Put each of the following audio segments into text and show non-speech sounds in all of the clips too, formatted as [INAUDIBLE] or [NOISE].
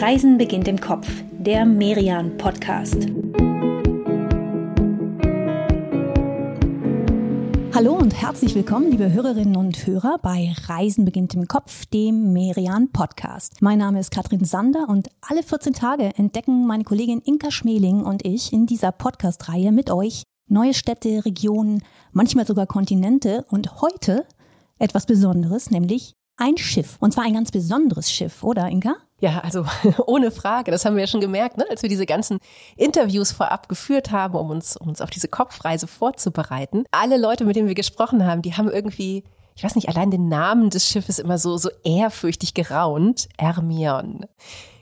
Reisen beginnt im Kopf, der Merian Podcast. Hallo und herzlich willkommen, liebe Hörerinnen und Hörer, bei Reisen beginnt im Kopf, dem Merian Podcast. Mein Name ist Katrin Sander und alle 14 Tage entdecken meine Kollegin Inka Schmeling und ich in dieser Podcast-Reihe mit euch neue Städte, Regionen, manchmal sogar Kontinente und heute etwas Besonderes, nämlich ein Schiff. Und zwar ein ganz besonderes Schiff, oder Inka? Ja, also [LAUGHS] ohne Frage. Das haben wir ja schon gemerkt, ne? als wir diese ganzen Interviews vorab geführt haben, um uns, um uns auf diese Kopfreise vorzubereiten. Alle Leute, mit denen wir gesprochen haben, die haben irgendwie, ich weiß nicht, allein den Namen des Schiffes immer so, so ehrfürchtig geraunt. Hermione.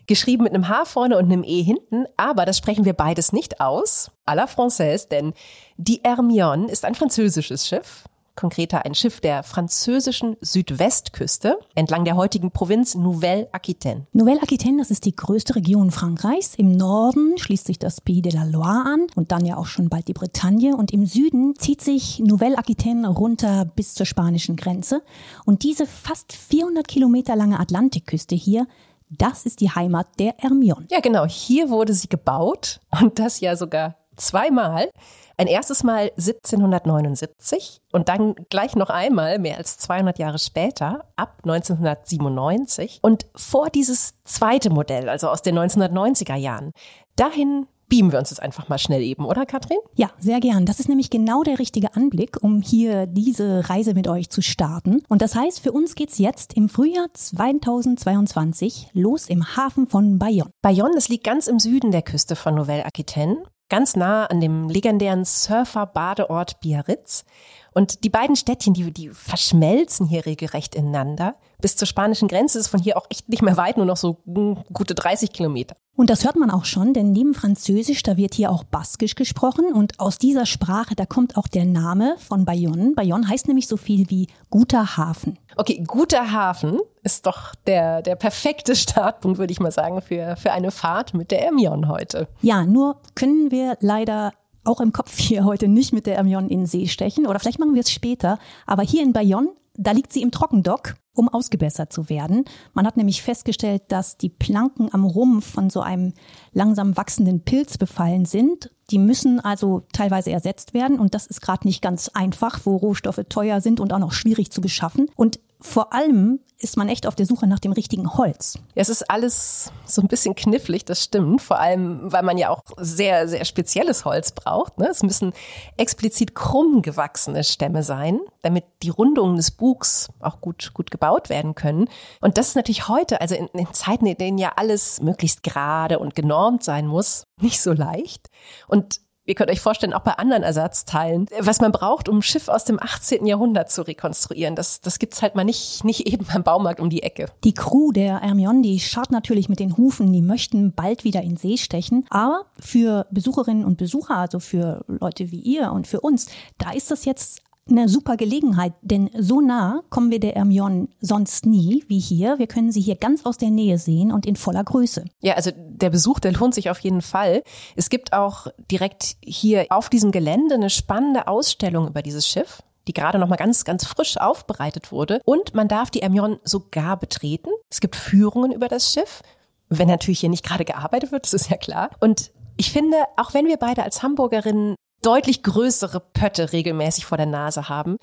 Geschrieben mit einem H vorne und einem E hinten, aber das sprechen wir beides nicht aus, à la française, denn die Hermione ist ein französisches Schiff konkreter ein Schiff der französischen Südwestküste entlang der heutigen Provinz Nouvelle-Aquitaine. Nouvelle-Aquitaine, das ist die größte Region Frankreichs. Im Norden schließt sich das Pays de la Loire an und dann ja auch schon bald die Bretagne. Und im Süden zieht sich Nouvelle-Aquitaine runter bis zur spanischen Grenze. Und diese fast 400 Kilometer lange Atlantikküste hier das ist die Heimat der Hermione. Ja, genau. Hier wurde sie gebaut und das ja sogar zweimal. Ein erstes Mal 1779 und dann gleich noch einmal, mehr als 200 Jahre später, ab 1997. Und vor dieses zweite Modell, also aus den 1990er Jahren, dahin beamen wir uns jetzt einfach mal schnell eben, oder Katrin? Ja, sehr gern. Das ist nämlich genau der richtige Anblick, um hier diese Reise mit euch zu starten. Und das heißt, für uns geht's jetzt im Frühjahr 2022 los im Hafen von Bayonne. Bayonne, das liegt ganz im Süden der Küste von Nouvelle-Aquitaine ganz nah an dem legendären Surfer-Badeort Biarritz. Und die beiden Städtchen, die, die verschmelzen hier regelrecht ineinander. Bis zur spanischen Grenze ist von hier auch echt nicht mehr weit, nur noch so hm, gute 30 Kilometer. Und das hört man auch schon, denn neben Französisch, da wird hier auch Baskisch gesprochen. Und aus dieser Sprache, da kommt auch der Name von Bayonne. Bayonne heißt nämlich so viel wie guter Hafen. Okay, guter Hafen ist doch der, der perfekte Startpunkt, würde ich mal sagen, für, für eine Fahrt mit der Ermion heute. Ja, nur können wir leider auch im Kopf hier heute nicht mit der Ermion in See stechen. Oder vielleicht machen wir es später. Aber hier in Bayonne, da liegt sie im Trockendock um ausgebessert zu werden. Man hat nämlich festgestellt, dass die Planken am Rumpf von so einem langsam wachsenden Pilz befallen sind. Die müssen also teilweise ersetzt werden und das ist gerade nicht ganz einfach, wo Rohstoffe teuer sind und auch noch schwierig zu beschaffen. Und vor allem ist man echt auf der Suche nach dem richtigen Holz. Ja, es ist alles so ein bisschen knifflig, das stimmt. Vor allem, weil man ja auch sehr, sehr spezielles Holz braucht. Ne? Es müssen explizit krumm gewachsene Stämme sein, damit die Rundungen des Bugs auch gut, gut gebaut werden können. Und das ist natürlich heute, also in, in Zeiten, in denen ja alles möglichst gerade und genormt sein muss, nicht so leicht. Und Ihr könnt euch vorstellen, auch bei anderen Ersatzteilen, was man braucht, um ein Schiff aus dem 18. Jahrhundert zu rekonstruieren. Das, das gibt's halt mal nicht, nicht eben beim Baumarkt um die Ecke. Die Crew der Hermione, die schaut natürlich mit den Hufen, die möchten bald wieder in See stechen. Aber für Besucherinnen und Besucher, also für Leute wie ihr und für uns, da ist das jetzt eine super Gelegenheit, denn so nah kommen wir der Ermion sonst nie wie hier. Wir können sie hier ganz aus der Nähe sehen und in voller Größe. Ja, also der Besuch, der lohnt sich auf jeden Fall. Es gibt auch direkt hier auf diesem Gelände eine spannende Ausstellung über dieses Schiff die gerade noch mal ganz, ganz frisch aufbereitet wurde. Und man darf die Ermion sogar betreten. Es gibt Führungen über das Schiff, wenn natürlich hier nicht gerade gearbeitet wird, das ist ja klar. Und ich finde, auch wenn wir beide als Hamburgerinnen deutlich größere Pötte regelmäßig vor der Nase haben.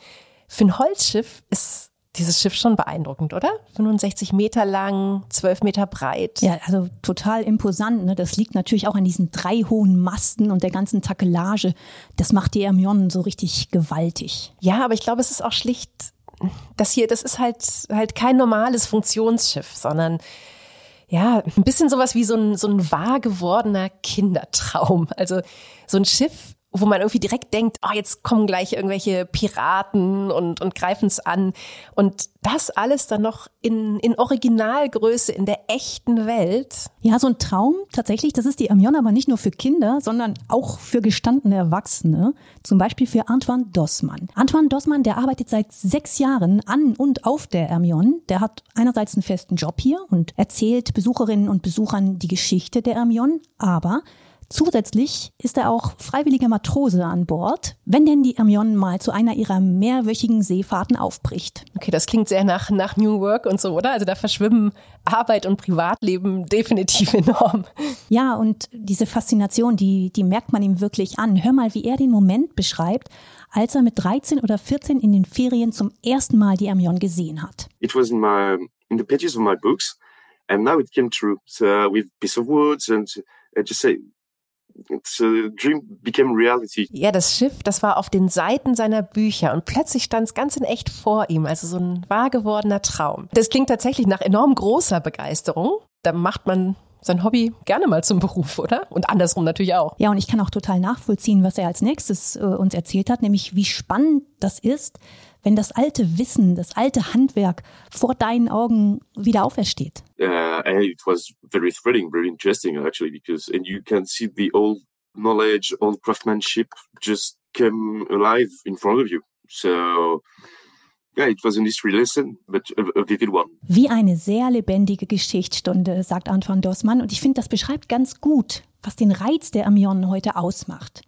Für ein Holzschiff ist dieses Schiff schon beeindruckend, oder? 65 Meter lang, 12 Meter breit. Ja, also total imposant. Ne? Das liegt natürlich auch an diesen drei hohen Masten und der ganzen Takelage. Das macht die Hermione so richtig gewaltig. Ja, aber ich glaube, es ist auch schlicht, das hier, das ist halt, halt kein normales Funktionsschiff, sondern ja, ein bisschen sowas wie so ein, so ein wahr gewordener Kindertraum. Also so ein Schiff, wo man irgendwie direkt denkt, oh, jetzt kommen gleich irgendwelche Piraten und, und greifen es an. Und das alles dann noch in, in Originalgröße in der echten Welt. Ja, so ein Traum tatsächlich, das ist die Amion aber nicht nur für Kinder, sondern auch für gestandene Erwachsene. Zum Beispiel für Antoine Dossmann. Antoine Dossmann, der arbeitet seit sechs Jahren an und auf der Hermione. Der hat einerseits einen festen Job hier und erzählt Besucherinnen und Besuchern die Geschichte der Hermione, aber Zusätzlich ist er auch freiwilliger Matrose an Bord, wenn denn die Hermione mal zu einer ihrer mehrwöchigen Seefahrten aufbricht. Okay, das klingt sehr nach, nach New Work und so, oder? Also da verschwimmen Arbeit und Privatleben [LAUGHS] definitiv enorm. Ja, und diese Faszination, die, die merkt man ihm wirklich an. Hör mal, wie er den Moment beschreibt, als er mit 13 oder 14 in den Ferien zum ersten Mal die Hermione gesehen hat. It was in my in the pages of my books, and now it came true. So with piece of woods and I just say dream became reality. Ja, das Schiff, das war auf den Seiten seiner Bücher und plötzlich stand es ganz in echt vor ihm, also so ein wahr gewordener Traum. Das klingt tatsächlich nach enorm großer Begeisterung. Da macht man sein Hobby gerne mal zum Beruf, oder? Und andersrum natürlich auch. Ja, und ich kann auch total nachvollziehen, was er als nächstes äh, uns erzählt hat, nämlich wie spannend das ist, wenn das alte Wissen, das alte Handwerk vor deinen Augen wieder aufersteht? Uh, it was very thrilling, very interesting actually, because and you can see the old knowledge, old craftsmanship just come alive in front of you. So Yeah, it was a mystery lesson, but a, vivid one. Wie eine sehr lebendige Geschichtsstunde, sagt Antoine Dossmann. Und ich finde, das beschreibt ganz gut, was den Reiz der Amion heute ausmacht.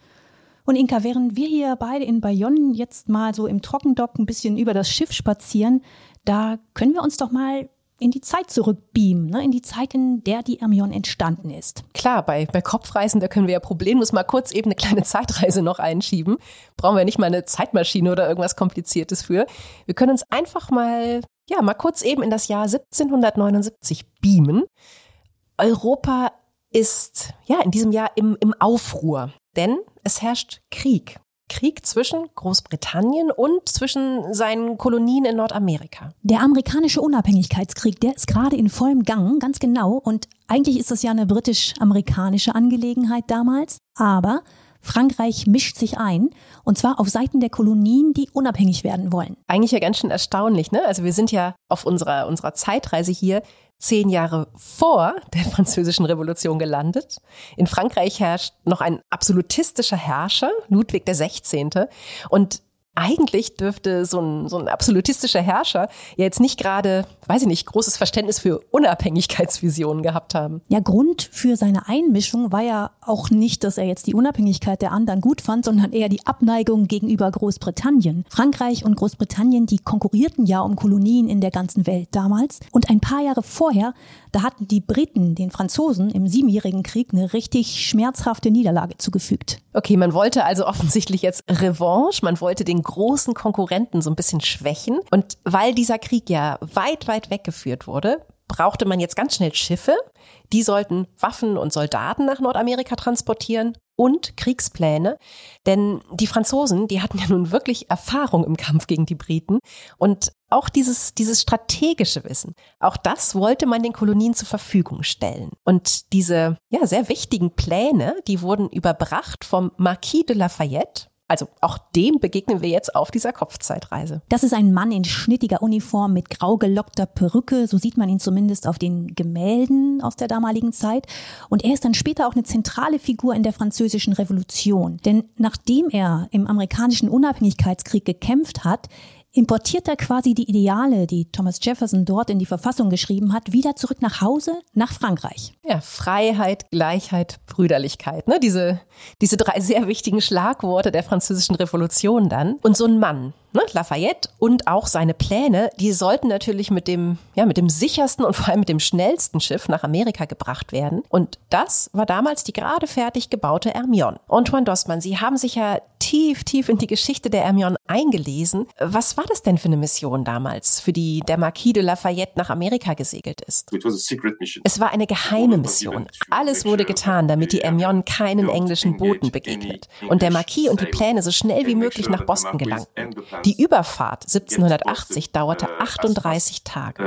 Und Inka, während wir hier beide in Bayonne jetzt mal so im Trockendock ein bisschen über das Schiff spazieren, da können wir uns doch mal in die Zeit zurückbeamen, ne? in die Zeit, in der die Hermione entstanden ist. Klar, bei, bei Kopfreisen, da können wir ja problemlos mal kurz eben eine kleine Zeitreise noch einschieben. Brauchen wir nicht mal eine Zeitmaschine oder irgendwas Kompliziertes für. Wir können uns einfach mal, ja, mal kurz eben in das Jahr 1779 beamen. Europa ist, ja, in diesem Jahr im, im Aufruhr. Denn es herrscht Krieg. Krieg zwischen Großbritannien und zwischen seinen Kolonien in Nordamerika. Der amerikanische Unabhängigkeitskrieg, der ist gerade in vollem Gang, ganz genau. Und eigentlich ist das ja eine britisch-amerikanische Angelegenheit damals. Aber Frankreich mischt sich ein, und zwar auf Seiten der Kolonien, die unabhängig werden wollen. Eigentlich ja ganz schön erstaunlich, ne? Also wir sind ja auf unserer, unserer Zeitreise hier zehn Jahre vor der [LAUGHS] französischen Revolution gelandet. In Frankreich herrscht noch ein absolutistischer Herrscher, Ludwig 16. Und eigentlich dürfte so ein, so ein absolutistischer Herrscher ja jetzt nicht gerade, weiß ich nicht, großes Verständnis für Unabhängigkeitsvisionen gehabt haben. Ja, Grund für seine Einmischung war ja auch nicht, dass er jetzt die Unabhängigkeit der anderen gut fand, sondern eher die Abneigung gegenüber Großbritannien. Frankreich und Großbritannien, die konkurrierten ja um Kolonien in der ganzen Welt damals. Und ein paar Jahre vorher, da hatten die Briten den Franzosen im Siebenjährigen Krieg eine richtig schmerzhafte Niederlage zugefügt. Okay, man wollte also offensichtlich jetzt Revanche, man wollte den großen Konkurrenten so ein bisschen schwächen. Und weil dieser Krieg ja weit, weit weggeführt wurde, brauchte man jetzt ganz schnell Schiffe. Die sollten Waffen und Soldaten nach Nordamerika transportieren und Kriegspläne. Denn die Franzosen, die hatten ja nun wirklich Erfahrung im Kampf gegen die Briten. Und auch dieses, dieses strategische Wissen, auch das wollte man den Kolonien zur Verfügung stellen. Und diese, ja, sehr wichtigen Pläne, die wurden überbracht vom Marquis de Lafayette. Also auch dem begegnen wir jetzt auf dieser Kopfzeitreise. Das ist ein Mann in schnittiger Uniform mit grau gelockter Perücke, so sieht man ihn zumindest auf den Gemälden aus der damaligen Zeit. Und er ist dann später auch eine zentrale Figur in der französischen Revolution. Denn nachdem er im amerikanischen Unabhängigkeitskrieg gekämpft hat, importiert er quasi die Ideale, die Thomas Jefferson dort in die Verfassung geschrieben hat, wieder zurück nach Hause, nach Frankreich. Ja, Freiheit, Gleichheit, Brüderlichkeit, ne? Diese, diese drei sehr wichtigen Schlagworte der französischen Revolution dann. Und so ein Mann, ne, Lafayette und auch seine Pläne, die sollten natürlich mit dem, ja, mit dem sichersten und [LAUGHS] vor allem mit dem schnellsten Schiff nach Amerika gebracht werden. Und das war damals die gerade fertig gebaute Hermione. Antoine Dossmann, Sie haben sich ja tief, tief in die Geschichte der Hermione eingelesen. Was war das denn für eine Mission damals, für die der Marquis de Lafayette nach Amerika gesegelt ist? Es war eine geheime Mission. Alles wurde getan, damit die Hermione keinen englischen Booten begegnet und der Marquis und die Pläne so schnell wie möglich nach Boston gelangten. Die Überfahrt 1780 dauerte 38 Tage.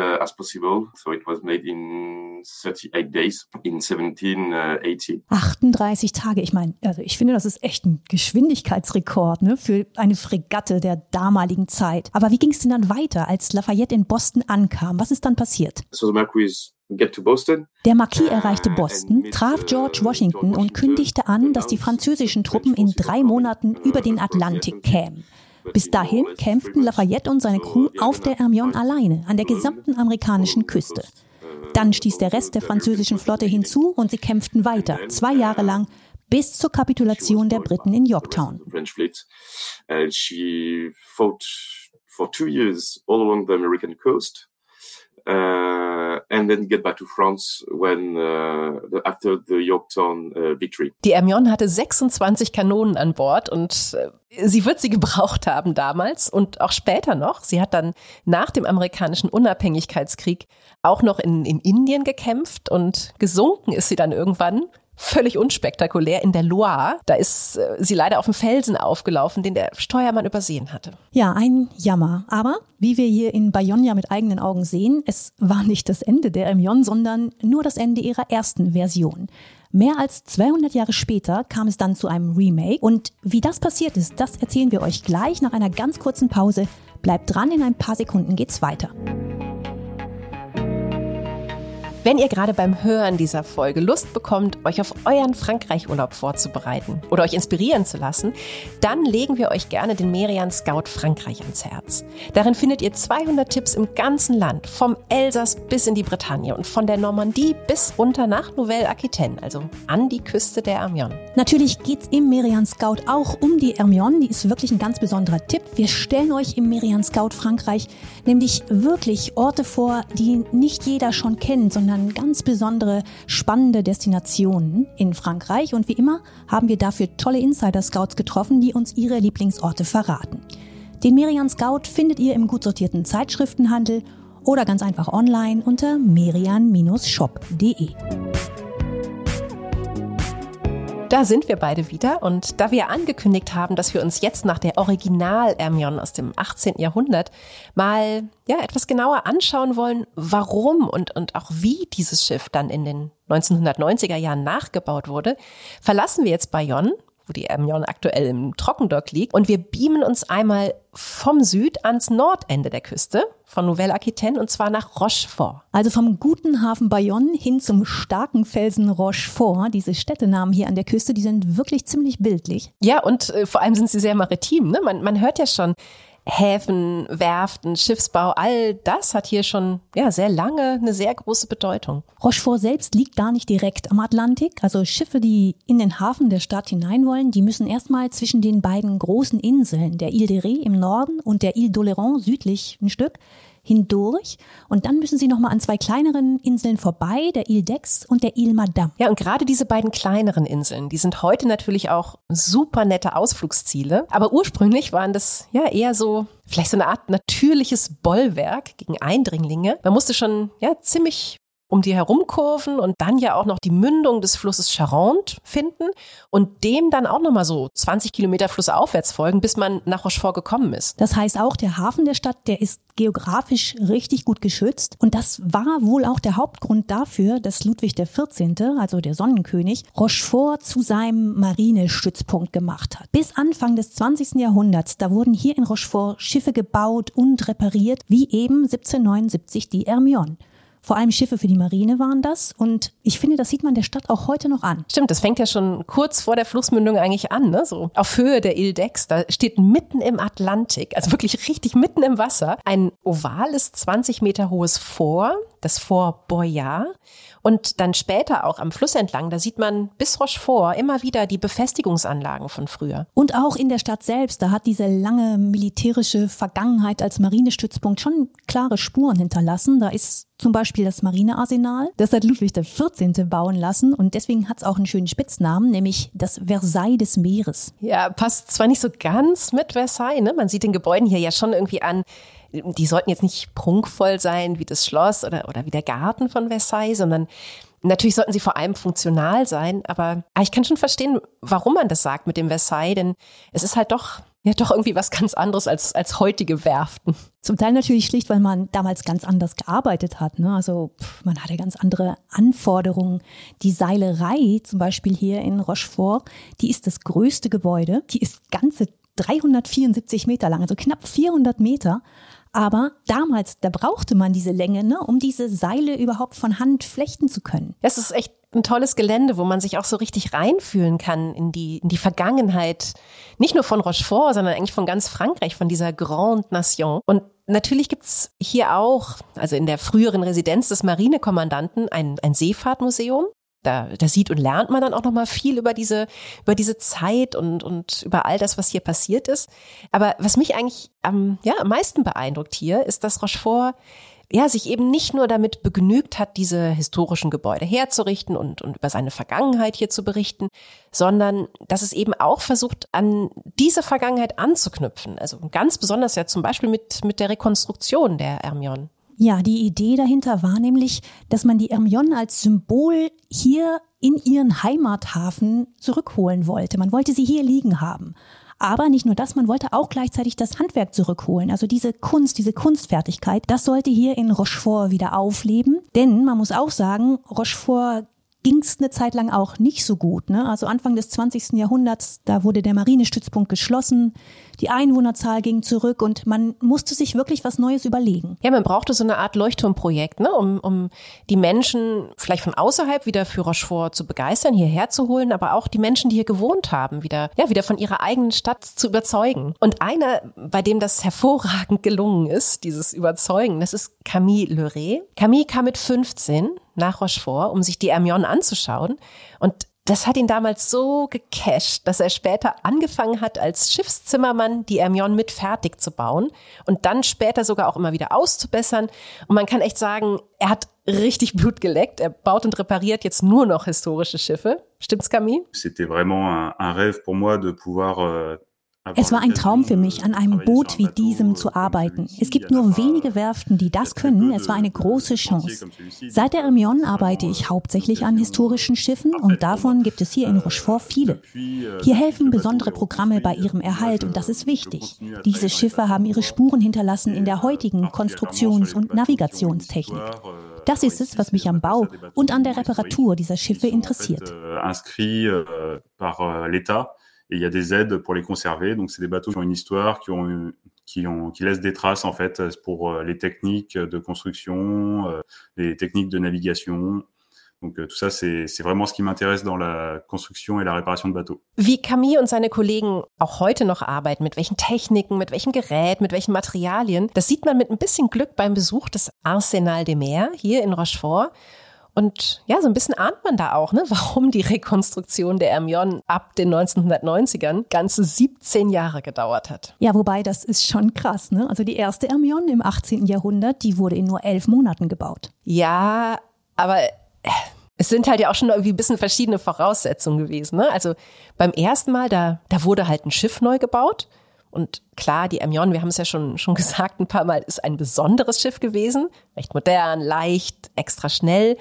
38 Tage, ich meine, also ich finde, das ist echt ein Geschwindigkeitsrekord ne, für eine Fregatte der damaligen Zeit. Aber wie ging es denn dann weiter, als Lafayette in Boston ankam? Was ist dann passiert? Der Marquis erreichte Boston, traf George Washington und kündigte an, dass die französischen Truppen in drei Monaten über den Atlantik kämen. Bis dahin kämpften Lafayette und seine Crew auf der Hermione alleine an der gesamten amerikanischen Küste. Dann stieß der Rest der französischen Flotte hinzu und sie kämpften weiter, zwei Jahre lang, bis zur Kapitulation der Briten in Yorktown. For two years all along the American coast. Die Hermione hatte 26 Kanonen an Bord und äh, sie wird sie gebraucht haben damals und auch später noch. Sie hat dann nach dem amerikanischen Unabhängigkeitskrieg auch noch in, in Indien gekämpft und gesunken ist sie dann irgendwann völlig unspektakulär in der Loire. Da ist äh, sie leider auf dem Felsen aufgelaufen, den der Steuermann übersehen hatte. Ja, ein Jammer. Aber wie wir hier in Bayonne mit eigenen Augen sehen, es war nicht das Ende der Hermione, sondern nur das Ende ihrer ersten Version. Mehr als 200 Jahre später kam es dann zu einem Remake. Und wie das passiert ist, das erzählen wir euch gleich nach einer ganz kurzen Pause. Bleibt dran, in ein paar Sekunden geht's weiter. Wenn ihr gerade beim Hören dieser Folge Lust bekommt, euch auf euren Frankreich-Urlaub vorzubereiten oder euch inspirieren zu lassen, dann legen wir euch gerne den Merian Scout Frankreich ans Herz. Darin findet ihr 200 Tipps im ganzen Land, vom Elsass bis in die Bretagne und von der Normandie bis runter nach Nouvelle-Aquitaine, also an die Küste der Hermione. Natürlich geht's im Merian Scout auch um die Hermione, die ist wirklich ein ganz besonderer Tipp. Wir stellen euch im Merian Scout Frankreich nämlich wirklich Orte vor, die nicht jeder schon kennt, sondern sondern ganz besondere, spannende Destinationen in Frankreich. Und wie immer haben wir dafür tolle Insider-Scouts getroffen, die uns ihre Lieblingsorte verraten. Den Merian Scout findet ihr im gut sortierten Zeitschriftenhandel oder ganz einfach online unter merian-shop.de. Da sind wir beide wieder und da wir angekündigt haben, dass wir uns jetzt nach der Original Ermion aus dem 18. Jahrhundert mal ja etwas genauer anschauen wollen, warum und und auch wie dieses Schiff dann in den 1990er Jahren nachgebaut wurde, verlassen wir jetzt Bayonne wo die Ermion aktuell im Trockendock liegt. Und wir beamen uns einmal vom Süd ans Nordende der Küste, von Nouvelle-Aquitaine, und zwar nach Rochefort. Also vom guten Hafen Bayonne hin zum starken Felsen Rochefort. Diese Städtenamen hier an der Küste, die sind wirklich ziemlich bildlich. Ja, und äh, vor allem sind sie sehr maritim. Ne? Man, man hört ja schon, Häfen, Werften, Schiffsbau, all das hat hier schon ja, sehr lange eine sehr große Bedeutung. Rochefort selbst liegt gar nicht direkt am Atlantik. Also Schiffe, die in den Hafen der Stadt hinein wollen, die müssen erstmal zwischen den beiden großen Inseln, der Ile de Ré im Norden und der Ile d'Oléron südlich ein Stück, hindurch und dann müssen sie nochmal an zwei kleineren Inseln vorbei, der Ile d'Aix und der Ile Madame. Ja, und gerade diese beiden kleineren Inseln, die sind heute natürlich auch super nette Ausflugsziele, aber ursprünglich waren das ja eher so vielleicht so eine Art natürliches Bollwerk gegen Eindringlinge. Man musste schon ja ziemlich um die herumkurven und dann ja auch noch die Mündung des Flusses Charente finden und dem dann auch nochmal so 20 Kilometer flussaufwärts folgen, bis man nach Rochefort gekommen ist. Das heißt auch, der Hafen der Stadt, der ist geografisch richtig gut geschützt und das war wohl auch der Hauptgrund dafür, dass Ludwig XIV., also der Sonnenkönig, Rochefort zu seinem Marinestützpunkt gemacht hat. Bis Anfang des 20. Jahrhunderts, da wurden hier in Rochefort Schiffe gebaut und repariert, wie eben 1779 die Hermione. Vor allem Schiffe für die Marine waren das. Und ich finde, das sieht man der Stadt auch heute noch an. Stimmt, das fängt ja schon kurz vor der Flussmündung eigentlich an, ne? So auf Höhe der Ile d'Aix. Da steht mitten im Atlantik, also wirklich richtig mitten im Wasser, ein ovales 20 Meter hohes Fort, das Fort Boyard. Und dann später auch am Fluss entlang, da sieht man bis Rochefort immer wieder die Befestigungsanlagen von früher. Und auch in der Stadt selbst, da hat diese lange militärische Vergangenheit als Marinestützpunkt schon klare Spuren hinterlassen. Da ist zum Beispiel das Marinearsenal. Das hat Ludwig XIV. bauen lassen und deswegen hat es auch einen schönen Spitznamen, nämlich das Versailles des Meeres. Ja, passt zwar nicht so ganz mit Versailles, ne? Man sieht den Gebäuden hier ja schon irgendwie an, die sollten jetzt nicht prunkvoll sein wie das Schloss oder, oder wie der Garten von Versailles, sondern Natürlich sollten sie vor allem funktional sein, aber ich kann schon verstehen, warum man das sagt mit dem Versailles, denn es ist halt doch ja doch irgendwie was ganz anderes als, als heutige Werften. Zum Teil natürlich schlicht, weil man damals ganz anders gearbeitet hat. Ne? Also pff, man hatte ganz andere Anforderungen. Die Seilerei zum Beispiel hier in Rochefort, die ist das größte Gebäude. Die ist ganze 374 Meter lang, also knapp 400 Meter. Aber damals, da brauchte man diese Länge, ne, um diese Seile überhaupt von Hand flechten zu können. Es ist echt ein tolles Gelände, wo man sich auch so richtig reinfühlen kann in die, in die Vergangenheit. Nicht nur von Rochefort, sondern eigentlich von ganz Frankreich, von dieser Grande Nation. Und natürlich gibt's hier auch, also in der früheren Residenz des Marinekommandanten, ein, ein Seefahrtmuseum. Da, da sieht und lernt man dann auch nochmal viel über diese, über diese Zeit und, und über all das, was hier passiert ist. Aber was mich eigentlich am, ja, am meisten beeindruckt hier, ist, dass Rochefort ja, sich eben nicht nur damit begnügt hat, diese historischen Gebäude herzurichten und, und über seine Vergangenheit hier zu berichten, sondern dass es eben auch versucht, an diese Vergangenheit anzuknüpfen. Also ganz besonders ja zum Beispiel mit, mit der Rekonstruktion der Hermione. Ja, die Idee dahinter war nämlich, dass man die Hermione als Symbol hier in ihren Heimathafen zurückholen wollte. Man wollte sie hier liegen haben. Aber nicht nur das, man wollte auch gleichzeitig das Handwerk zurückholen. Also diese Kunst, diese Kunstfertigkeit, das sollte hier in Rochefort wieder aufleben. Denn man muss auch sagen, Rochefort ging es eine Zeit lang auch nicht so gut. Ne? Also Anfang des 20. Jahrhunderts, da wurde der Marinestützpunkt geschlossen, die Einwohnerzahl ging zurück und man musste sich wirklich was Neues überlegen. Ja, man brauchte so eine Art Leuchtturmprojekt, ne? um, um die Menschen vielleicht von außerhalb wieder für Rochefort zu begeistern, hierher zu holen, aber auch die Menschen, die hier gewohnt haben, wieder, ja, wieder von ihrer eigenen Stadt zu überzeugen. Und einer, bei dem das hervorragend gelungen ist, dieses Überzeugen, das ist Camille Leray. Camille kam mit 15 nach Rochefort, um sich die Hermione anzuschauen. Und das hat ihn damals so gecasht, dass er später angefangen hat, als Schiffszimmermann die Hermione mit fertig zu bauen und dann später sogar auch immer wieder auszubessern. Und man kann echt sagen, er hat richtig Blut geleckt. Er baut und repariert jetzt nur noch historische Schiffe. Stimmt's, Camille? C'était vraiment un, un rêve pour moi de pouvoir euh, es war ein Traum für mich, an einem Boot wie diesem zu arbeiten. Es gibt nur wenige Werften, die das können. Es war eine große Chance. Seit der Hermione arbeite ich hauptsächlich an historischen Schiffen und davon gibt es hier in Rochefort viele. Hier helfen besondere Programme bei ihrem Erhalt und das ist wichtig. Diese Schiffe haben ihre Spuren hinterlassen in der heutigen Konstruktions- und Navigationstechnik. Das ist es, was mich am Bau und an der Reparatur dieser Schiffe interessiert. Et il y a des aides pour les conserver. Donc c'est des bateaux qui ont une histoire, qui ont qui ont qui laissent des traces en fait pour euh, les techniques de construction, euh, les techniques de navigation. Donc tout ça, c'est vraiment ce qui m'intéresse dans la Konstruktion et la Reparation de Bateaux. Wie Camille und seine Kollegen auch heute noch arbeiten, mit welchen Techniken, mit welchem Gerät, mit welchen Materialien, das sieht man mit ein bisschen Glück beim Besuch des Arsenal des Mers hier in Rochefort. Und ja, so ein bisschen ahnt man da auch, ne, [LAUGHS] warum die Rekonstruktion der Hermione ab den 1990ern ganze 17 Jahre gedauert hat. Ja, wobei das ist schon krass, ne? Also die erste Hermione im 18. Jahrhundert, die wurde in nur elf Monaten gebaut. Ja, aber es sind halt ja auch schon irgendwie ein bisschen verschiedene Voraussetzungen gewesen. Ne? Also beim ersten Mal, da, da wurde halt ein Schiff neu gebaut. Und klar, die Amion, wir haben es ja schon, schon [LAUGHS] gesagt ein paar Mal, ist ein besonderes Schiff gewesen. Recht modern, leicht, extra schnell.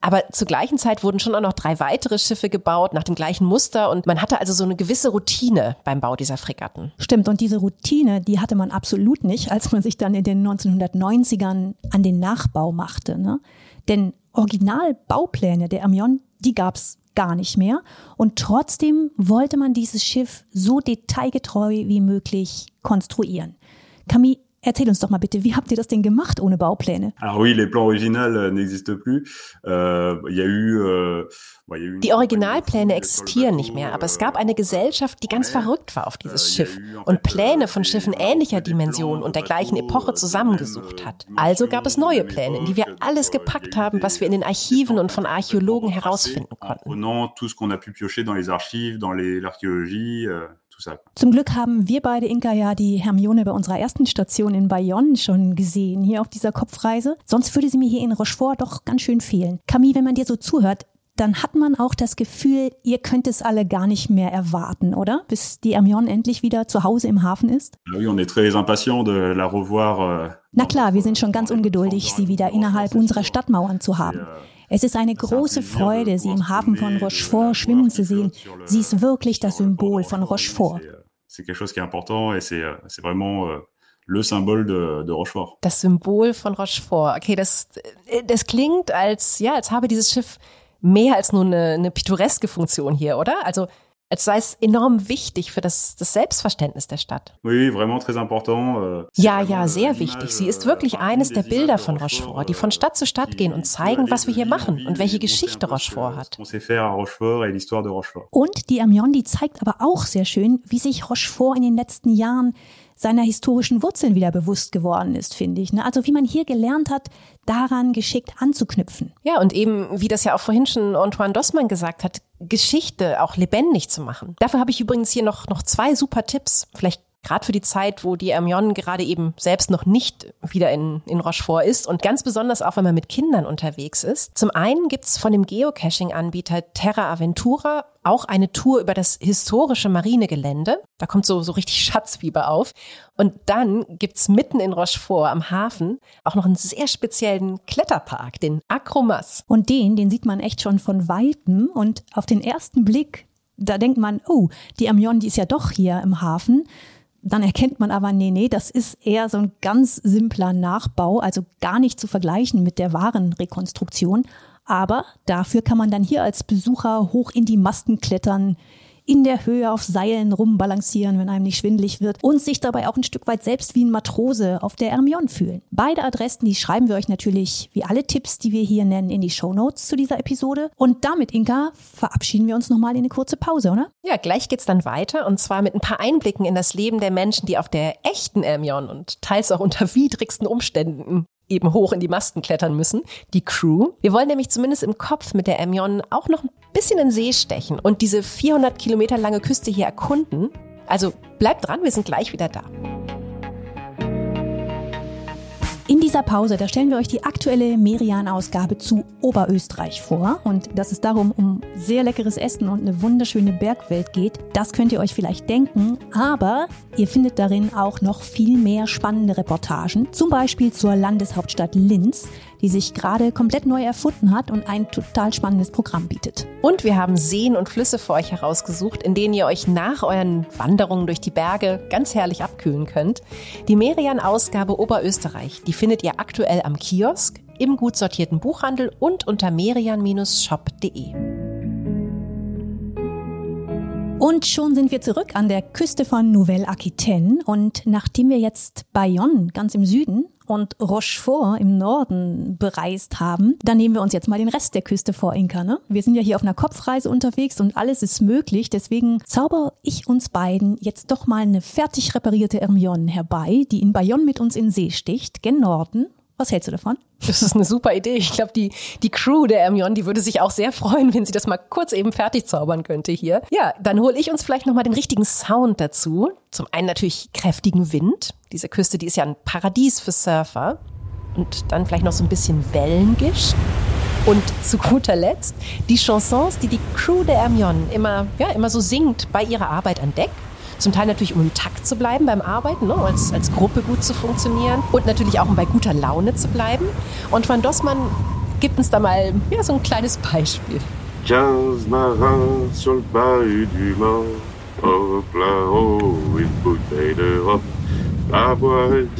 Aber zur gleichen Zeit wurden schon auch noch drei weitere Schiffe gebaut nach dem gleichen Muster und man hatte also so eine gewisse Routine beim Bau dieser Fregatten. Stimmt, und diese Routine, die hatte man absolut nicht, als man sich dann in den 1990ern an den Nachbau machte. Ne? Denn Originalbaupläne der Amion, die gab's gar nicht mehr. Und trotzdem wollte man dieses Schiff so detailgetreu wie möglich konstruieren. Camille, Erzähl uns doch mal bitte, wie habt ihr das denn gemacht ohne Baupläne? Alors oui, les plans originaux euh, n'existent plus. Euh, y a eu, euh, die Originalpläne existieren nicht mehr, aber es gab eine Gesellschaft, die ganz verrückt war auf dieses Schiff und Pläne von Schiffen ähnlicher Dimension und der gleichen Epoche zusammengesucht hat. Also gab es neue Pläne, in die wir alles gepackt haben, was wir in den Archiven und von Archäologen herausfinden konnten. Zum Glück haben wir beide, Inka, ja die Hermione bei unserer ersten Station in Bayonne schon gesehen, hier auf dieser Kopfreise. Sonst würde sie mir hier in Rochefort doch ganz schön fehlen. Camille, wenn man dir so zuhört, dann hat man auch das Gefühl, ihr könnt es alle gar nicht mehr erwarten, oder? Bis die Hermione endlich wieder zu Hause im Hafen ist? Oui, on est très impatient de la revoir. Euh, Na klar, wir sind schon ganz ungeduldig, sie wieder innerhalb unserer Stadtmauern zu haben. Es ist eine große Freude, sie im Hafen von Rochefort schwimmen zu sehen. Sie ist wirklich das Symbol von Rochefort. C'est quelque chose qui est important et c'est vraiment le symbole de, de Rochefort. Das Symbol von Rochefort. Okay, das, äh, das klingt als, ja, als habe dieses Schiff mehr als nur eine, eine pittoreske Funktion hier, oder? Also als sei es enorm wichtig für das, das Selbstverständnis der Stadt. Oui, vraiment très important. Euh, ja, ja, sehr wichtig. Sie ist wirklich eines der Bilder von Rochefort, die von Stadt zu Stadt gehen und zeigen, was wir hier machen und welche Geschichte Rochefort hat. Und die Amion, die zeigt aber auch sehr schön, wie sich Rochefort in den letzten Jahren seiner historischen Wurzeln wieder bewusst geworden ist, finde ich. Ne? Also wie man hier gelernt hat, daran geschickt anzuknüpfen. Ja, und eben, wie das ja auch vorhin schon Antoine Dossmann gesagt hat, Geschichte auch lebendig zu machen. Dafür habe ich übrigens hier noch, noch zwei super Tipps. Vielleicht gerade für die Zeit, wo die Hermione gerade eben selbst noch nicht wieder in, in Rochefort ist und ganz besonders auch, wenn man mit Kindern unterwegs ist. Zum einen gibt's von dem Geocaching-Anbieter Terra Aventura auch eine Tour über das historische Marinegelände. Da kommt so, so richtig [LAUGHS] Schatzfieber auf. Und dann gibt's mitten in Rochefort am Hafen auch noch einen sehr speziellen Kletterpark, den Acromas. Und den, den sieht man echt schon von Weitem und auf den ersten Blick, da denkt man, oh, die Hermione, die ist ja doch hier im Hafen. Dann erkennt man aber, nee, nee, das ist eher so ein ganz simpler Nachbau, also gar nicht zu vergleichen mit der wahren Rekonstruktion. Aber dafür kann man dann hier als Besucher hoch in die Masten klettern, in der Höhe auf Seilen rumbalancieren, wenn einem nicht schwindlig wird und sich dabei auch ein Stück weit selbst wie ein Matrose auf der Hermione fühlen. Beide Adressen, die schreiben wir euch natürlich wie alle Tipps, die wir hier nennen, in die Show Notes zu dieser Episode. Und damit, Inka, verabschieden wir uns nochmal in eine kurze Pause, oder? Ja, gleich geht's dann weiter und zwar mit ein paar Einblicken in das Leben der Menschen, die auf der echten Hermione und teils auch unter [LAUGHS] widrigsten Umständen eben hoch in die Masten klettern müssen, die Crew. Wir wollen nämlich zumindest im Kopf mit der Amion auch noch ein bisschen in See stechen und diese 400 Kilometer lange Küste hier erkunden. Also bleibt dran, wir sind gleich wieder da. In dieser Pause, da stellen wir euch die aktuelle Merian-Ausgabe zu Oberösterreich vor. Und dass es darum um sehr leckeres Essen und eine wunderschöne Bergwelt geht, das könnt ihr euch vielleicht denken. Aber ihr findet darin auch noch viel mehr spannende Reportagen. Zum Beispiel zur Landeshauptstadt Linz, die sich gerade komplett neu erfunden hat und ein total spannendes Programm bietet. Und wir haben Seen und Flüsse für euch herausgesucht, in denen ihr euch nach euren Wanderungen durch die Berge ganz herrlich abkühlen könnt. Die Merian-Ausgabe Oberösterreich, die findet ihr aktuell am Kiosk, im gut sortierten Buchhandel und unter merian-shop.de. Und schon sind wir zurück an der Küste von Nouvelle-Aquitaine. Und nachdem wir jetzt Bayonne ganz im Süden und Rochefort im Norden bereist haben, dann nehmen wir uns jetzt mal den Rest der Küste vor, Inka. Ne? Wir sind ja hier auf einer Kopfreise unterwegs und alles ist möglich. Deswegen zauber ich uns beiden jetzt doch mal eine fertig reparierte Hermione herbei, die in Bayonne mit uns in See sticht, gen Norden. Was hältst du davon? Das ist eine super Idee. Ich glaube, die, die Crew der Hermione, die würde sich auch sehr freuen, wenn sie das mal kurz eben fertig zaubern könnte hier. Ja, dann hole ich uns vielleicht nochmal den richtigen Sound dazu. Zum einen natürlich kräftigen Wind. Diese Küste, die ist ja ein Paradies für Surfer. Und dann vielleicht noch so ein bisschen Wellengisch. Und zu guter Letzt die Chansons, die die Crew der Hermione immer, ja, immer so singt bei ihrer Arbeit an Deck. Zum Teil natürlich, um im Takt zu bleiben beim Arbeiten, ne, als, als Gruppe gut zu funktionieren und natürlich auch, um bei guter Laune zu bleiben. Und Van Dossmann gibt uns da mal ja, so ein kleines Beispiel. 15 marins sur le bahut du Mans, hop là-haut, une bouteille de rhum, la boîte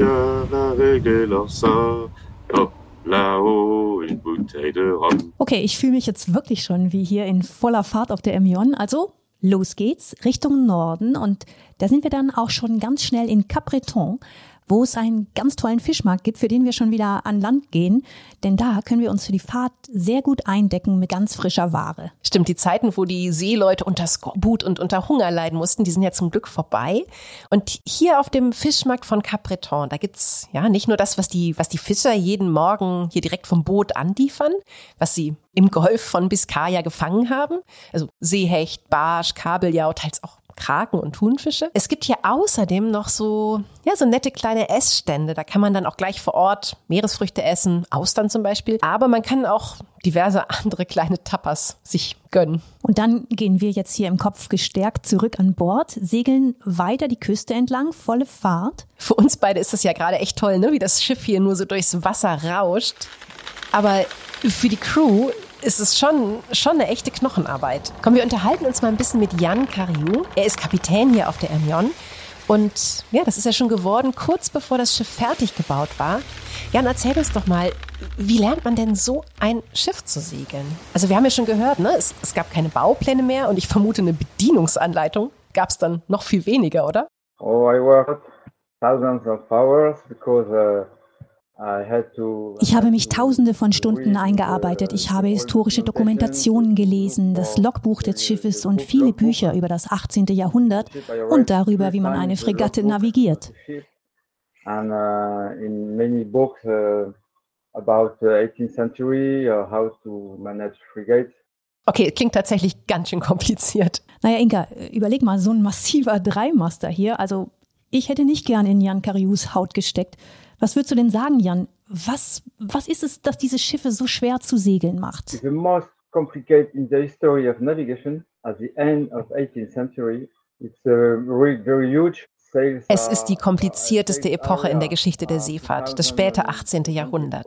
la régler leur sang, hop là-haut, une bouteille de rhum. Okay, ich fühle mich jetzt wirklich schon wie hier in voller Fahrt auf der Hermione. Also los geht's Richtung Norden. Und da sind wir dann auch schon ganz schnell in Capbreton, wo es einen ganz tollen Fischmarkt gibt, für den wir schon wieder an Land gehen. Denn da können wir uns für die Fahrt sehr gut eindecken mit ganz frischer Ware. Stimmt, die Zeiten, wo die Seeleute unter Skorbut und unter Hunger leiden mussten, die sind ja zum Glück vorbei. Und hier auf dem Fischmarkt von Capbreton, da gibt's ja nicht nur das, was die, was die Fischer jeden Morgen hier direkt vom Boot anliefern, was sie im Golf von Biscaya gefangen haben. Also Seehecht, Barsch, Kabeljau, teils auch Kraken und Thunfische. Es gibt hier außerdem noch so, ja, so nette kleine Essstände. Da kann man dann auch gleich vor Ort Meeresfrüchte essen, Austern zum Beispiel. Aber man kann auch diverse [LAUGHS] andere kleine Tapas sich gönnen. Und dann gehen wir jetzt hier im Kopf gestärkt zurück an Bord, segeln weiter die Küste entlang, volle Fahrt. Für uns beide ist das ja gerade echt toll, ne? wie das Schiff hier nur so durchs Wasser rauscht. Aber für die Crew ist es schon, schon eine echte Knochenarbeit. Komm, wir unterhalten uns mal ein bisschen mit Jan Cariou. Er ist Kapitän hier auf der Hermione. Und ja, das ist ja schon geworden, kurz bevor das Schiff fertig gebaut war. Jan, erzähl uns doch mal, wie lernt man denn so ein Schiff zu segeln? Also wir haben ja schon gehört, ne? es, es gab keine Baupläne mehr und ich vermute, eine Bedienungsanleitung gab es dann noch viel weniger, oder? Oh, I worked thousands of hours because uh, Ich habe mich tausende von Stunden eingearbeitet. Ich habe historische Dokumentationen gelesen, das Logbuch des Schiffes und viele Bücher über das 18. Jahrhundert und darüber, wie man eine Fregatte navigiert. And uh, in many books uh, about the 18th century, uh, how to manage frigates. Okay, klingt tatsächlich ganz schön kompliziert. Naja, Inka, überleg mal, so ein massiver [LAUGHS] Dreimaster hier. Also, ich hätte nicht gern in Jan Karius Haut gesteckt. Was würdest du denn sagen, Jan? Was, was ist es, dass diese Schiffe so schwer zu segeln macht? The most complicated in the history of navigation at the end of 18th century. It's uh, really very huge. Es ist die komplizierteste Epoche in der Geschichte der Seefahrt, das späte 18. Jahrhundert.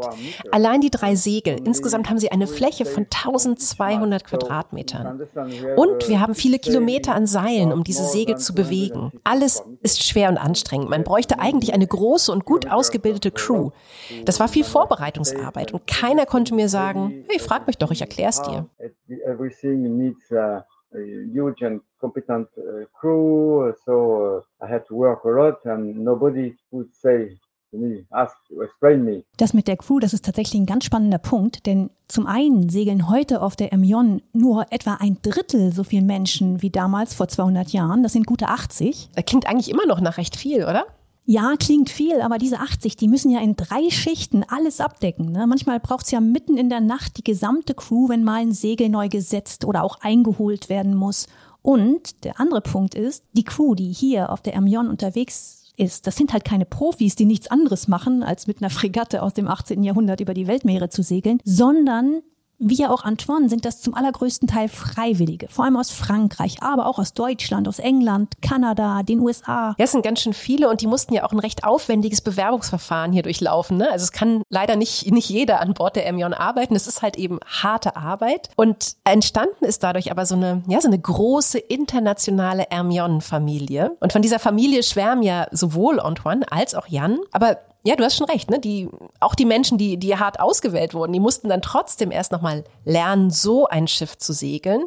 Allein die drei Segel, insgesamt haben sie eine Fläche von 1200 Quadratmetern. Und wir haben viele Kilometer an Seilen, um diese Segel zu bewegen. Alles ist schwer und anstrengend. Man bräuchte eigentlich eine große und gut ausgebildete Crew. Das war viel Vorbereitungsarbeit und keiner konnte mir sagen, hey, frag mich doch, ich erklär's dir huge and competent uh, crew, so uh, I had to work a lot and nobody would say das mit der Crew, das ist tatsächlich ein ganz spannender Punkt, denn zum einen segeln heute auf der Emion nur etwa ein Drittel so viele Menschen wie damals vor 200 Jahren. Das sind gute 80. Das klingt eigentlich immer noch nach recht viel, oder? Ja, klingt viel, aber diese 80, die müssen ja in drei Schichten alles abdecken. Ne? Manchmal braucht es ja mitten in der Nacht die gesamte Crew, wenn mal ein Segel neu gesetzt oder auch eingeholt werden muss. Und der andere Punkt ist, die Crew, die hier auf der Ermion unterwegs ist, das sind halt keine Profis, die nichts anderes machen, als mit einer Fregatte aus dem 18. Jahrhundert über die Weltmeere zu segeln, sondern wie ja auch Antoine sind das zum allergrößten Teil Freiwillige, vor allem aus Frankreich, aber auch aus Deutschland, aus England, Kanada, den USA. Ja, es sind ganz schön viele und die mussten ja auch ein recht aufwendiges Bewerbungsverfahren hier durchlaufen. Ne? Also es kann leider nicht, nicht jeder an Bord der Emion arbeiten. Es ist halt eben harte Arbeit und entstanden ist dadurch aber so eine, ja, so eine große internationale Hermione-Familie. Und von dieser Familie schwärmen ja sowohl Antoine als auch Jan. Aber ja, du hast schon recht, ne? Die, auch die Menschen, die, die hart ausgewählt wurden, die mussten dann trotzdem erst nochmal lernen, so ein Schiff zu segeln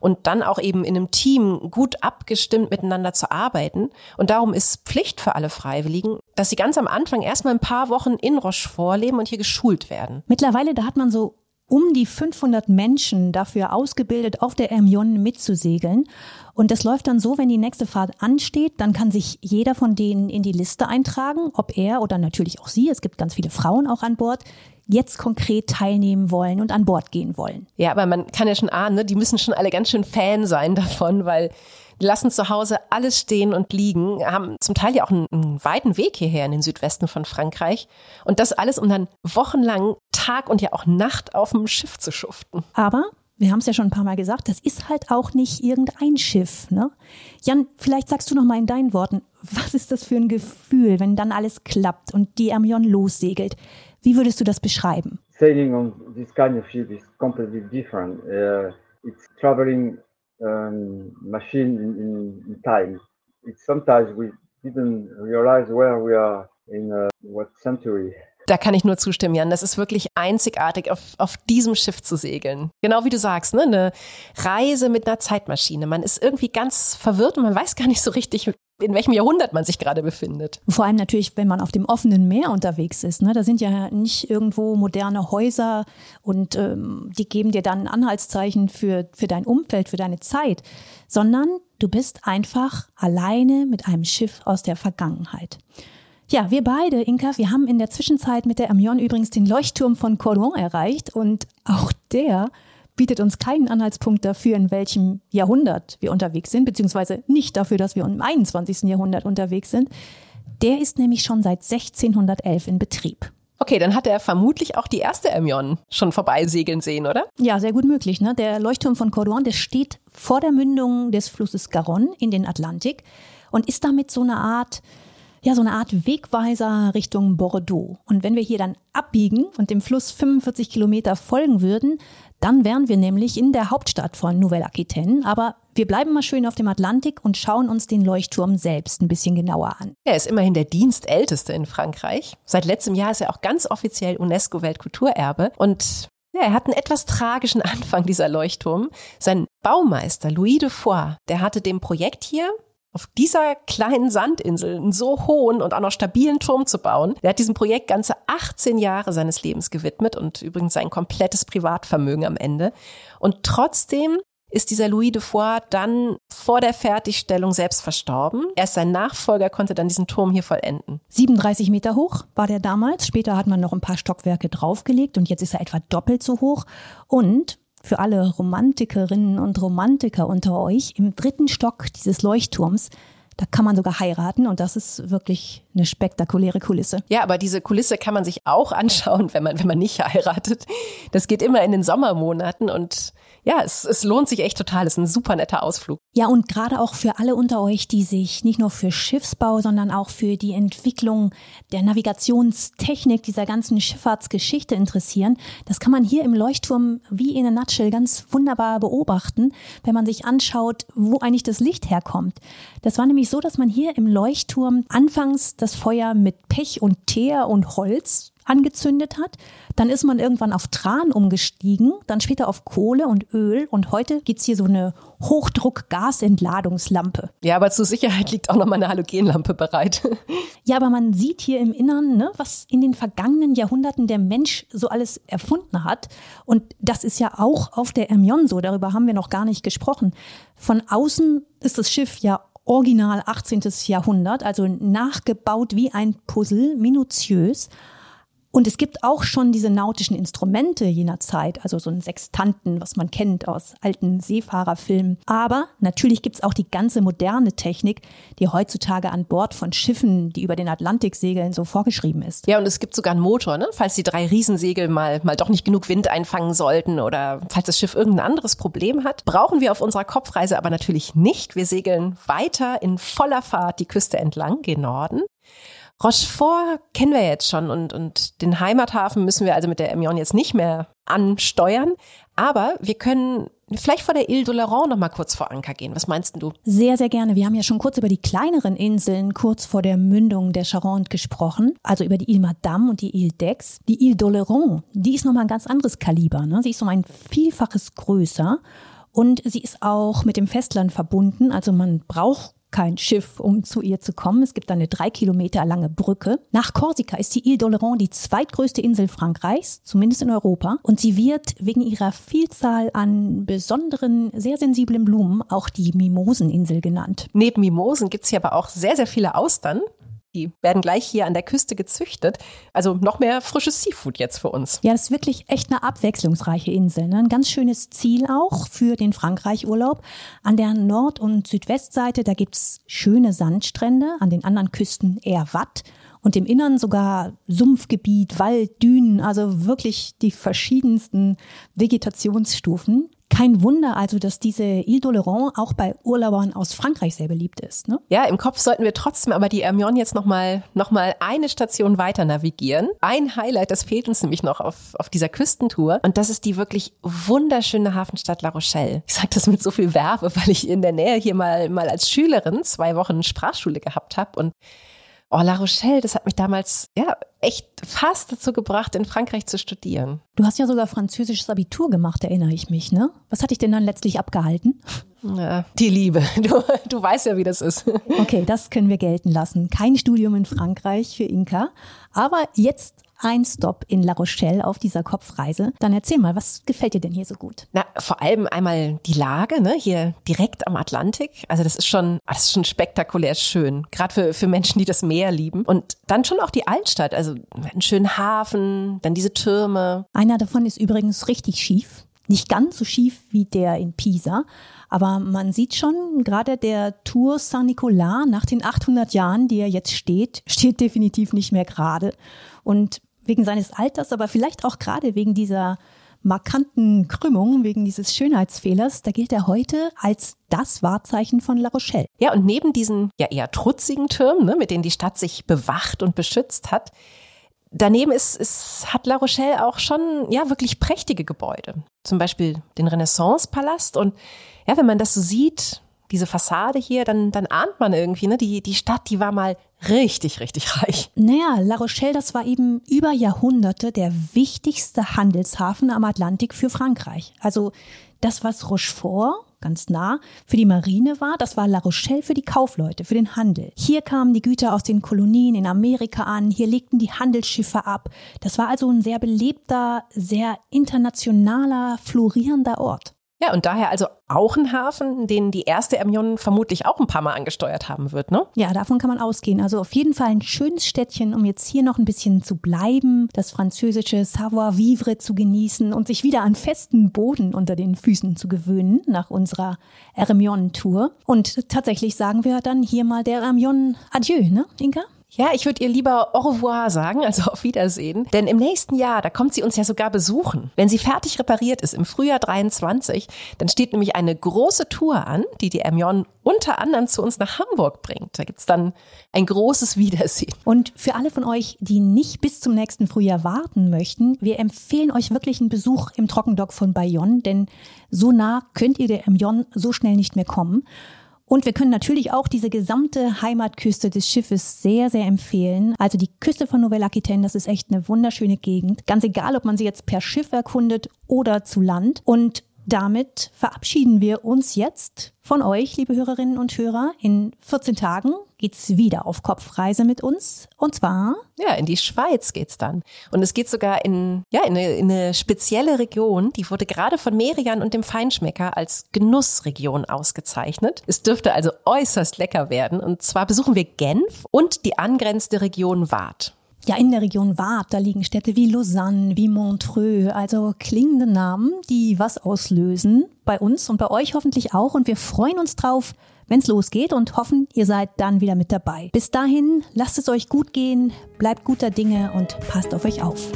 und dann auch eben in einem Team gut abgestimmt miteinander zu arbeiten. Und darum ist Pflicht für alle Freiwilligen, dass sie ganz am Anfang erstmal ein paar Wochen in Rochefort leben und hier geschult werden. Mittlerweile, da hat man so um die 500 Menschen dafür ausgebildet, auf der Hermione mitzusegeln. Und das läuft dann so, wenn die nächste Fahrt ansteht, dann kann sich jeder von denen in die Liste eintragen, ob er oder natürlich auch sie, es gibt ganz viele Frauen auch an Bord, jetzt konkret teilnehmen wollen und an Bord gehen wollen. Ja, aber man kann ja schon ahnen, ne? die müssen schon alle ganz schön Fan sein davon, weil die lassen zu Hause alles stehen und liegen, haben zum Teil ja auch einen, einen weiten Weg hierher in den Südwesten von Frankreich. Und das alles, um dann wochenlang Tag und ja auch Nacht auf dem Schiff zu schuften. Aber wir haben es ja schon ein paar Mal gesagt, das ist halt auch nicht irgendein Schiff. Ne? Jan, vielleicht sagst du noch mal in deinen Worten, was ist das für ein Gefühl, wenn dann alles klappt und die Ermion lossegelt? Wie würdest du das beschreiben? Sailing on this kind of ship is completely different. Uh, it's traveling um, machine in, in, in time. It's sometimes we didn't realize where we are in uh, what century. Da kann ich nur zustimmen, Jan. Das ist wirklich einzigartig, auf, auf diesem Schiff zu segeln. Genau wie du sagst, ne? eine Reise mit einer Zeitmaschine. Man ist irgendwie ganz verwirrt und man weiß gar nicht so richtig, in welchem Jahrhundert man sich gerade befindet. Vor allem natürlich, wenn man auf dem offenen Meer unterwegs ist. Ne? Da sind ja nicht irgendwo moderne Häuser und ähm, die geben dir dann Anhaltszeichen für, für dein Umfeld, für deine Zeit, sondern du bist einfach alleine mit einem Schiff aus der Vergangenheit. Ja, wir beide, Inka, wir haben in der Zwischenzeit mit der Amion übrigens den Leuchtturm von Cordon erreicht und auch der bietet uns keinen Anhaltspunkt dafür, in welchem Jahrhundert wir unterwegs sind, beziehungsweise nicht dafür, dass wir im 21. Jahrhundert unterwegs sind. Der ist nämlich schon seit 1611 in Betrieb. Okay, dann hat er vermutlich auch die erste Amion schon vorbeisegeln sehen, oder? Ja, sehr gut möglich. Ne? Der Leuchtturm von Cordon, der steht vor der Mündung des Flusses Garonne in den Atlantik und ist damit so eine Art ja so eine Art Wegweiser Richtung Bordeaux. Und wenn wir hier dann abbiegen und dem Fluss 45 Kilometer folgen würden, dann wären wir nämlich in der Hauptstadt von Nouvelle-Aquitaine. Aber wir bleiben mal schön auf dem Atlantik und schauen uns den Leuchtturm selbst ein bisschen genauer an. Er ist immerhin der dienstälteste in Frankreich. Seit letztem Jahr ist er auch ganz offiziell UNESCO-Weltkulturerbe. Und ja, er hat einen etwas tragischen [LAUGHS] Anfang, dieser Leuchtturm. Sein Baumeister Louis de Foix, der hatte dem Projekt hier auf dieser kleinen Sandinsel einen so hohen und auch noch stabilen Turm zu bauen. Der hat diesem Projekt ganze 18 Jahre seines Lebens gewidmet und übrigens sein komplettes Privatvermögen am Ende. Und trotzdem ist dieser Louis de Foix dann vor der Fertigstellung selbst verstorben. Erst sein Nachfolger konnte dann diesen Turm hier vollenden. 37 Meter hoch war der damals. Später hat man noch ein paar Stockwerke draufgelegt und jetzt ist er etwa doppelt so hoch. Und für alle Romantikerinnen und Romantiker unter euch, im dritten Stock dieses Leuchtturms da kann man sogar heiraten und das ist wirklich eine spektakuläre Kulisse. Ja, aber diese Kulisse kann man sich auch anschauen, wenn man, wenn man nicht heiratet. Das geht immer in den Sommermonaten und ja, es, es lohnt sich echt total. Es ist ein super netter Ausflug. Ja, und gerade auch für alle unter euch, die sich nicht nur für Schiffsbau, sondern auch für die Entwicklung der Navigationstechnik dieser ganzen Schifffahrtsgeschichte interessieren, das kann man hier im Leuchtturm wie in a nutshell ganz wunderbar beobachten, wenn man sich anschaut, wo eigentlich das Licht herkommt. Das war nämlich so, dass man hier im Leuchtturm anfangs das Feuer mit Pech und Teer und Holz angezündet hat. Dann ist man irgendwann auf Tran umgestiegen, dann später auf Kohle und Öl und heute gibt's hier so eine Hochdruck-Gasentladungslampe. Ja, aber zur Sicherheit liegt auch noch mal eine Halogenlampe bereit. [LAUGHS] Ja, aber man sieht hier im Innern, ne, was in den vergangenen Jahrhunderten der Mensch so alles erfunden hat. Und das ist ja auch auf der Ermion so, darüber haben wir noch gar nicht gesprochen. Von außen ist das Schiff ja original 18. Jahrhundert, also nachgebaut wie ein Puzzle, minutiös. Und es gibt auch schon diese nautischen Instrumente jener Zeit, also so einen Sextanten, was man kennt aus alten Seefahrerfilmen. Aber natürlich gibt es auch die ganze moderne Technik, die heutzutage an Bord von Schiffen, die über den Atlantik segeln, so vorgeschrieben ist. Ja, und es gibt sogar einen Motor, ne? falls die drei Riesensegel mal, mal doch nicht genug Wind einfangen sollten oder falls das Schiff irgendein anderes Problem hat. Brauchen wir auf unserer Kopfreise aber natürlich nicht. Wir segeln weiter in voller Fahrt die Küste entlang, gen Norden. Rochefort kennen wir jetzt schon und, und den Heimathafen müssen wir also mit der Emion jetzt nicht mehr ansteuern. Aber wir können vielleicht vor der Ile d'Oléron noch mal kurz vor Anker gehen. Was meinst du? Sehr, sehr gerne. Wir haben ja schon kurz über die kleineren Inseln kurz vor der Mündung der Charente gesprochen. Also über die Ile Madame und die Ile d'Aix. Die Ile d'Oléron, die ist noch mal ein ganz anderes Kaliber. Ne? Sie ist um ein Vielfaches größer. Und sie ist auch mit dem Festland verbunden. Also man braucht kein Schiff, um zu ihr zu kommen. Es gibt eine drei Kilometer lange Brücke. Nach Korsika ist die Ile d'Oléron die zweitgrößte Insel Frankreichs, zumindest in Europa. Und sie wird wegen ihrer Vielzahl an besonderen, sehr sensiblen Blumen auch die Mimoseninsel genannt. Neben Mimosen gibt es hier aber auch sehr, sehr viele Austern. Die werden gleich hier an der Küste gezüchtet. Also noch mehr frisches Seafood jetzt für uns. Ja, das ist wirklich echt eine abwechslungsreiche Insel. Ne? Ein ganz schönes Ziel auch für den Frankreich-Urlaub. An der Nord- und Südwestseite, da gibt's schöne Sandstrände, an den anderen Küsten eher Watt und im Innern sogar Sumpfgebiet, Wald, Dünen, also wirklich die verschiedensten Vegetationsstufen. Kein Wunder also, dass diese Ile d'Oléron auch bei Urlaubern aus Frankreich sehr beliebt ist. Ne? Ja, im Kopf sollten wir trotzdem aber die Hermione jetzt nochmal noch mal eine Station weiter navigieren. Ein Highlight, das fehlt uns nämlich noch auf, auf dieser Küstentour. Und das ist die wirklich wunderschöne Hafenstadt La Rochelle. Ich sage das mit so viel Werbe, weil ich in der Nähe hier mal, mal als Schülerin zwei Wochen Sprachschule gehabt habe. Und Oh, La Rochelle, das hat mich damals ja echt fast dazu gebracht, in Frankreich zu studieren. Du hast ja sogar französisches Abitur gemacht, erinnere ich mich, ne? Was hat dich denn dann letztlich abgehalten? Ja, die Liebe. [LAUGHS] Du, du weißt ja, wie das ist. Okay, das können wir gelten lassen. Kein Studium in Frankreich für Inka. Aber jetzt ein Stop in La Rochelle auf dieser Kopfreise. Dann erzähl mal, was gefällt dir denn hier so gut? Na, vor allem einmal die Lage, ne, hier direkt am Atlantik. Also das ist schon, das ist schon spektakulär schön. Gerade für, für Menschen, die das Meer lieben. Und dann schon auch die Altstadt. Also einen schönen Hafen, dann diese Türme. Einer davon ist übrigens richtig schief. Nicht ganz so schief wie der in Pisa, aber man sieht schon, gerade der Tour Saint-Nicolas nach den 800 Jahren, die er jetzt steht, steht definitiv nicht mehr gerade. Und wegen seines Alters, aber vielleicht auch gerade wegen dieser markanten Krümmung, wegen dieses Schönheitsfehlers, da gilt er heute als das Wahrzeichen von La Rochelle. Ja, und neben diesen ja eher trutzigen Türmen, ne, mit denen die Stadt sich bewacht und beschützt hat, daneben ist, ist, hat La Rochelle auch schon ja wirklich prächtige Gebäude. Zum Beispiel den Renaissance-Palast. Und ja, wenn man das so sieht, diese Fassade hier, dann, dann ahnt man irgendwie, ne, die, die Stadt, die war mal richtig, richtig reich. Naja, La Rochelle, das war eben über Jahrhunderte der wichtigste Handelshafen am Atlantik für Frankreich. Also das, was Rochefort ganz nah, für die Marine war, das war La Rochelle für die Kaufleute, für den Handel. Hier kamen die Güter aus den Kolonien in Amerika an, hier legten die Handelsschiffe ab. Das war also ein sehr belebter, sehr internationaler, florierender Ort. Ja, und daher also auch ein Hafen, den die erste Ermion vermutlich auch ein paar Mal angesteuert haben wird, ne? Ja, davon kann man ausgehen. Also auf jeden Fall ein schönes Städtchen, um jetzt hier noch ein bisschen zu bleiben, das französische Savoir-vivre zu genießen und sich wieder an festen Boden unter den Füßen zu gewöhnen nach unserer Ermion-Tour. Und tatsächlich sagen wir dann hier mal der Ermion Adieu, ne, Inka? Ja, ich würde ihr lieber au revoir sagen, also auf Wiedersehen. Denn im nächsten Jahr, da kommt sie uns ja sogar besuchen. Wenn sie fertig repariert ist, im Frühjahr 23, dann steht nämlich eine große Tour an, die die Hermione unter anderem zu uns nach Hamburg bringt. Da gibt's dann ein großes Wiedersehen. Und für alle von euch, die nicht bis zum nächsten Frühjahr warten möchten, wir empfehlen euch wirklich einen Besuch im Trockendock von Bayonne, denn so nah könnt ihr der Hermione so schnell nicht mehr kommen. Und wir können natürlich auch diese gesamte Heimatküste des Schiffes sehr, sehr empfehlen. Also die Küste von Nouvelle Aquitaine, das ist echt eine wunderschöne Gegend. Ganz egal, ob man sie jetzt per Schiff erkundet oder zu Land. Und damit verabschieden wir uns jetzt von euch, liebe Hörerinnen und Hörer. In 14 Tagen geht's wieder auf Kopfreise mit uns. Und zwar? Ja, in die Schweiz geht's dann. Und es geht sogar in, ja, in eine, in eine spezielle Region. Die wurde gerade von Merian und dem Feinschmecker als Genussregion ausgezeichnet. Es dürfte also äußerst lecker werden. Und zwar besuchen wir Genf und die angrenzende Region Waadt. Ja, in der Region Waadt, da liegen Städte wie Lausanne, wie Montreux, also klingende Namen, die was auslösen. Bei uns und bei euch hoffentlich auch. Und wir freuen uns drauf, wenn es losgeht und hoffen, ihr seid dann wieder mit dabei. Bis dahin, lasst es euch gut gehen, bleibt guter Dinge und passt auf euch auf.